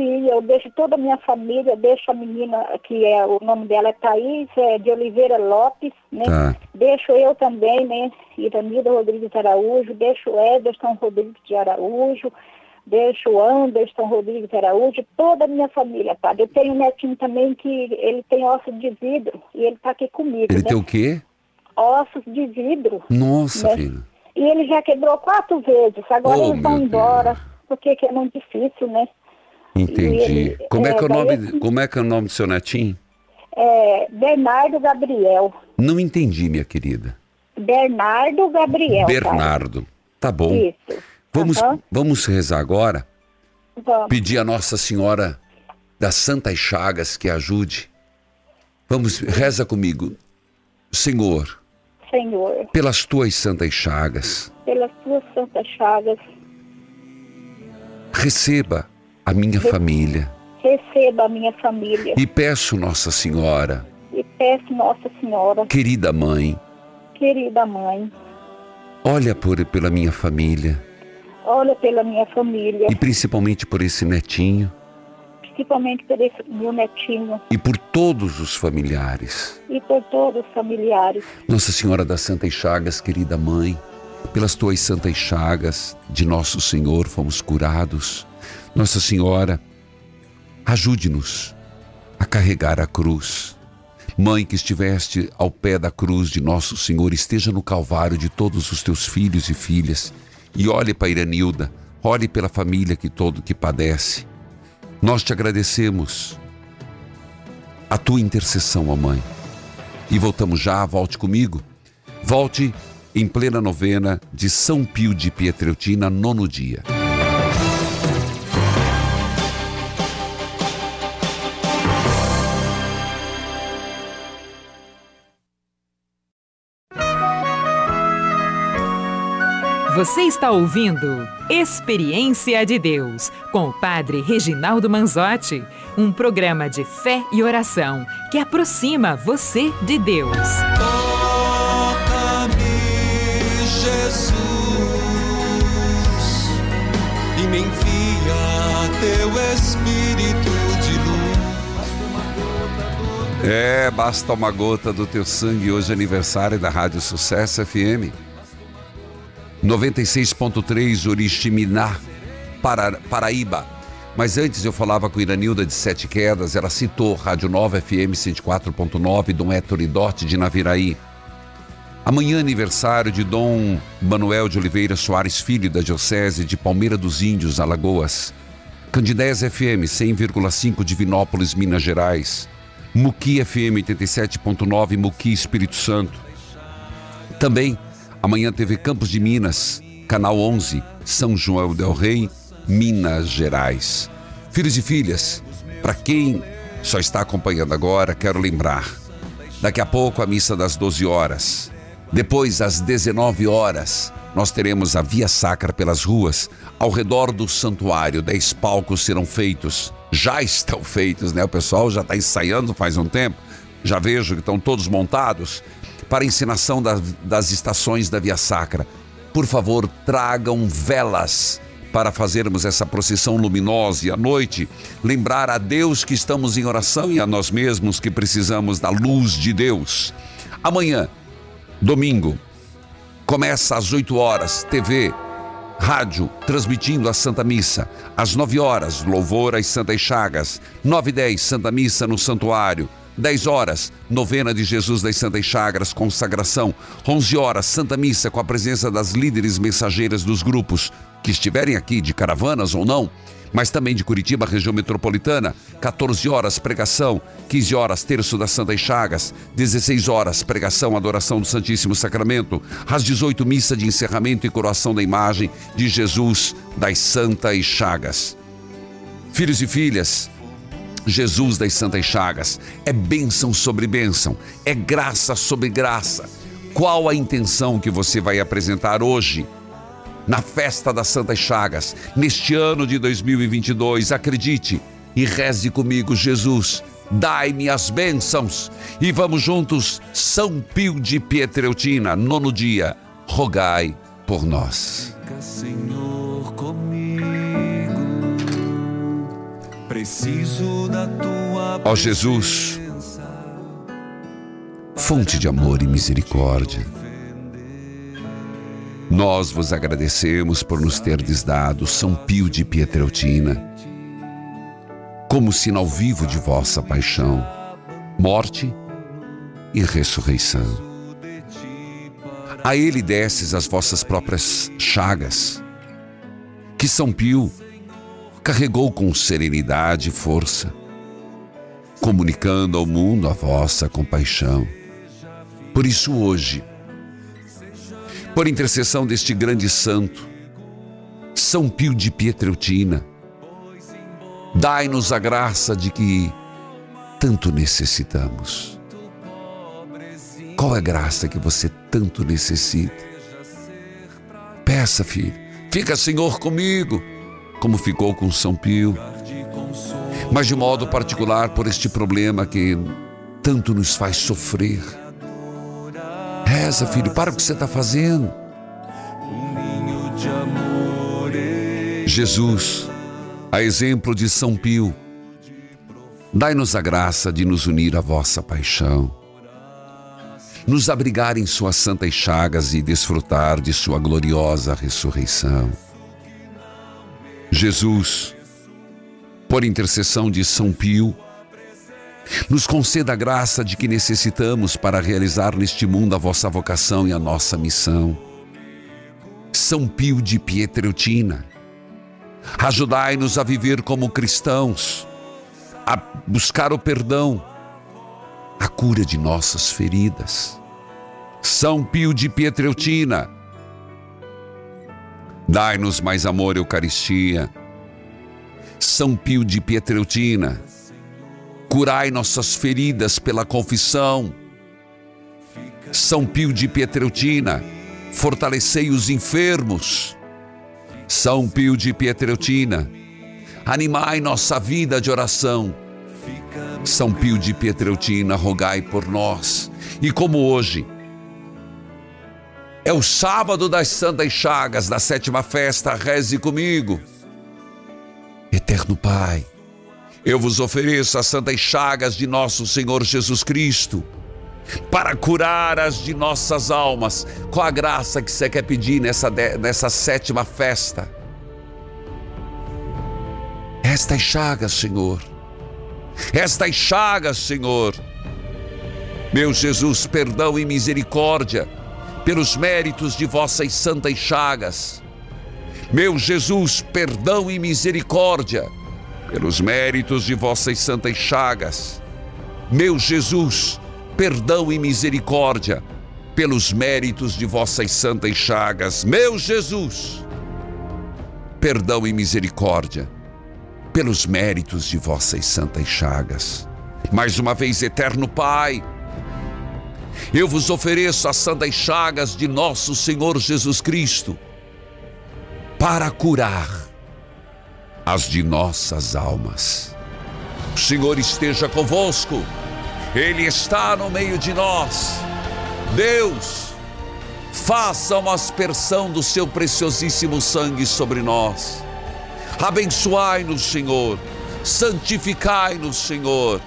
S17: Sim, eu deixo toda a minha família, deixo a menina, que é o nome dela é Thaís, é, de Oliveira Lopes, né?
S2: Tá.
S17: Deixo eu também, né? Iranilda Rodrigues de Araújo, deixo o Ederson Rodrigues de Araújo, deixo o Anderson Rodrigues de Araújo, toda a minha família, padre. Eu tenho um netinho também que ele tem ossos de vidro e ele está aqui comigo,
S2: Ele
S17: né?
S2: tem o quê?
S17: Ossos de vidro.
S2: Nossa,
S17: né?
S2: filha.
S17: E ele já quebrou quatro vezes, agora
S2: Oh,
S17: eles vão embora, porque que é muito difícil, né?
S2: Entendi.
S17: ele-
S2: Como é,
S17: é,
S2: que é o nome, como é que é o nome do seu netinho?
S17: É, Bernardo Gabriel.
S2: Não entendi, minha querida.
S17: Bernardo Gabriel. pai.
S2: Bernardo. Tá bom.
S17: Isso.
S2: Vamos, vamos rezar agora.
S17: Vamos.
S2: Pedir a Nossa Senhora das Santas Chagas que ajude. Vamos, reza comigo. Senhor,
S17: Senhor,
S2: pelas tuas santas chagas,
S17: pelas tuas santas chagas,
S2: receba a minha família.
S17: Receba a minha família.
S2: E peço, Nossa Senhora,
S17: e peço Nossa Senhora,
S2: querida mãe,
S17: querida mãe,
S2: olha por, pela minha família.
S17: Olha pela minha família,
S2: e principalmente por esse netinho.
S17: Principalmente por esse meu netinho.
S2: E por todos os familiares.
S17: e por todos os familiares.
S2: Nossa Senhora das Santas Chagas, querida mãe, pelas tuas santas chagas de nosso Senhor fomos curados. Nossa Senhora, ajude-nos a carregar a cruz. Mãe que estiveste ao pé da cruz de nosso Senhor, esteja no calvário de todos os teus filhos e filhas e olhe para Iranilda, olhe pela família que todo que padece. Nós te agradecemos a tua intercessão, ó Mãe. E voltamos já, volte comigo. Volte em plena novena de São Pio de Pietreutina, nono dia.
S4: Você está ouvindo Experiência de Deus com o Padre Reginaldo Manzotti, um programa de fé e oração que aproxima você de Deus.
S18: Toca-me, Jesus, e me envia teu Espírito de luz.
S2: É, basta uma gota do teu sangue. Hoje é aniversário da Rádio Sucesso FM. 96.3 Oriximiná, Para- Paraíba. Mas antes eu falava com Iranilda de Sete Quedas, ela citou Rádio Nova FM 104.9, Dom Héctor Idote de Naviraí. Amanhã aniversário de Dom Manuel de Oliveira Soares Filho da Diocese de Palmeira dos Índios, Alagoas. Candidez FM 100,5 de Vinópolis, Minas Gerais. Muqui FM 87.9, Muqui, Espírito Santo. Também amanhã TV Campos de Minas, Canal 11, São João del Rei, Minas Gerais. Filhos e filhas, para quem só está acompanhando agora, quero lembrar. Daqui a pouco a missa das 12 horas. Depois, às 19 horas, nós teremos a Via Sacra pelas ruas. Ao redor do santuário, dez palcos serão feitos. Já estão feitos, né? O pessoal já está ensaiando faz um tempo. Já vejo que estão todos montados para a ensinação das, estações da Via Sacra. Por favor, tragam velas para fazermos essa procissão luminosa e à noite lembrar a Deus que estamos em oração e a nós mesmos que precisamos da luz de Deus. Amanhã, domingo, começa às 8 horas, TV, rádio, transmitindo a Santa Missa. Às 9 horas, louvor às Santas Chagas. 9 e 10, Santa Missa no Santuário. 10 horas, novena de Jesus das Santas Chagas, consagração. 11 horas, Santa Missa com a presença das líderes mensageiras dos grupos que estiverem aqui de caravanas ou não, mas também de Curitiba, região metropolitana. 14 horas, pregação. 15 horas, terço das Santas Chagas. 16 horas, pregação, adoração do Santíssimo Sacramento. Às 18, missa de encerramento e coroação da imagem de Jesus das Santas Chagas. Filhos e filhas, Jesus das Santas Chagas. É bênção sobre bênção, é graça sobre graça. Qual a intenção que você vai apresentar hoje? Na festa das Santas Chagas, neste ano de 2022, acredite e reze comigo, Jesus, dai-me as bênçãos e vamos juntos, São Pio de Pietreutina, nono dia, rogai por nós. Senhor, Preciso da tua Ó Jesus, fonte de amor e misericórdia, nós vos agradecemos por nos terdes dado São Pio de Pietreutina, como sinal vivo de vossa paixão, morte e ressurreição. A ele desces as vossas próprias chagas, que São Pio carregou com serenidade e força, comunicando ao mundo a vossa compaixão. Por isso, hoje, por intercessão deste grande santo, São Pio de Pietreutina, dai-nos a graça de que tanto necessitamos. Qual é a graça que você tanto necessita? Peça, filho. Fica, Senhor, comigo como ficou com São Pio, mas de modo particular por este problema que tanto nos faz sofrer. Reza, filho, para o que você está fazendo. Jesus, a exemplo de São Pio, dai-nos a graça de nos unir à vossa paixão, nos abrigar em suas santas chagas e desfrutar de sua gloriosa ressurreição. Jesus, por intercessão de São Pio, nos conceda a graça de que necessitamos para realizar neste mundo a vossa vocação e a nossa missão. São Pio de Pietreutina, ajudai-nos a viver como cristãos, a buscar o perdão, a cura de nossas feridas. São Pio de Pietreutina, Dai-nos mais amor, Eucaristia. São Pio de Pietreutina, curai nossas feridas pela confissão. São Pio de Pietreutina, fortalecei os enfermos. São Pio de Pietreutina, animai nossa vida de oração. São Pio de Pietreutina, rogai por nós. E como hoje, é o sábado das Santas Chagas, da sétima festa, reze comigo. Eterno Pai, eu vos ofereço as Santas Chagas de nosso Senhor Jesus Cristo, para curar as de nossas almas, com a graça que você quer pedir nessa, nessa sétima festa. Estas chagas, Senhor. Estas chagas, Senhor. Meu Jesus, perdão e misericórdia pelos méritos de vossas santas chagas. Meu Jesus, perdão e misericórdia pelos méritos de vossas santas chagas. Meu Jesus, perdão e misericórdia pelos méritos de vossas santas chagas. Meu Jesus, perdão e misericórdia pelos méritos de vossas santas chagas. Mais uma vez, eterno Pai, eu vos ofereço as santas chagas de nosso Senhor Jesus Cristo para curar as de nossas almas. O Senhor esteja convosco, Ele está no meio de nós. Deus, faça uma aspersão do seu preciosíssimo sangue sobre nós. Abençoai-nos, Senhor. Santificai-nos, Senhor.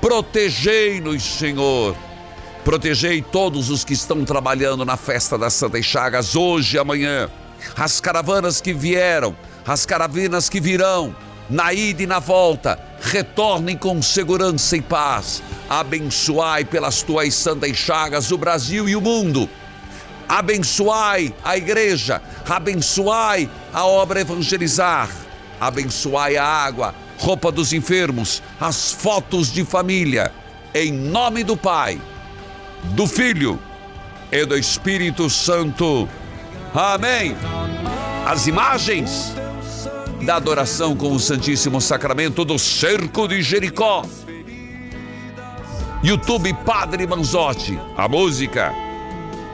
S2: Protegei-nos, Senhor. Protegei todos os que estão trabalhando na festa das Santas Chagas hoje e amanhã. As caravanas que vieram, as caravanas que virão, na ida e na volta, retornem com segurança e paz. Abençoai pelas tuas santas chagas o Brasil e o mundo. Abençoai a igreja, abençoai a obra evangelizar, abençoai a água, roupa dos enfermos, as fotos de família. Em nome do Pai, do Filho e do Espírito Santo. Amém. As imagens da adoração com o Santíssimo Sacramento do Cerco de Jericó. YouTube Padre Manzotti, a música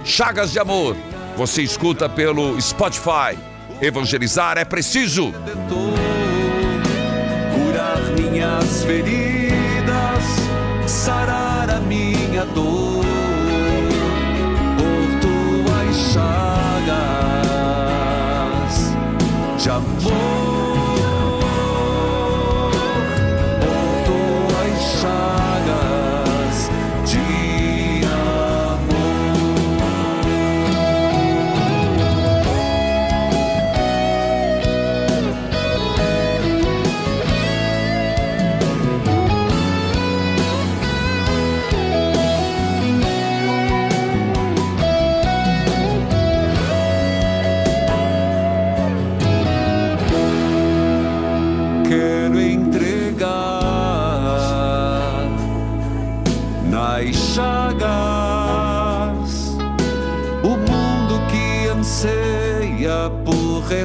S2: Chagas de Amor. Você escuta pelo Spotify. Evangelizar é preciso.
S1: Curar minhas feridas, sarar a minha dor.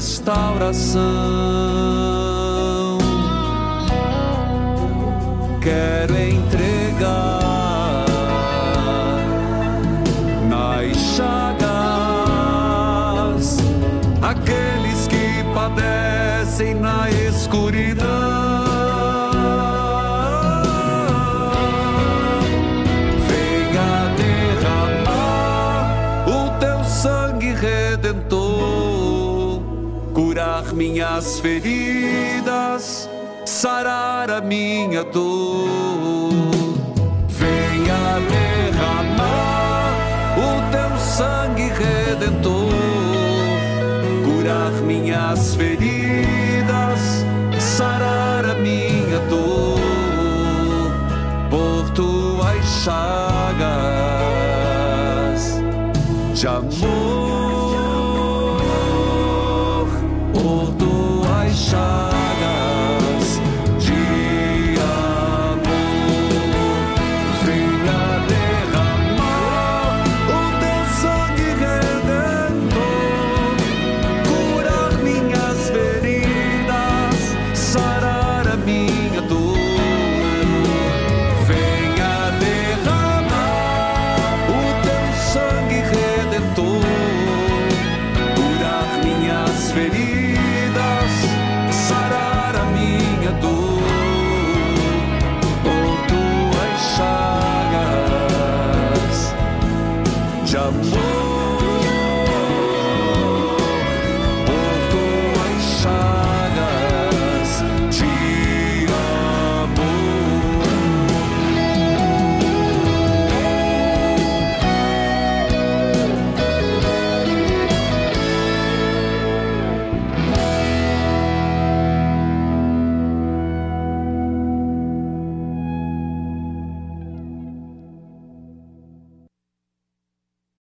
S1: Restauração. Curar minhas feridas, sarar a minha dor. Venha derramar o teu sangue redentor, curar minhas feridas, sarar a minha dor. Por tuas chagas de amor.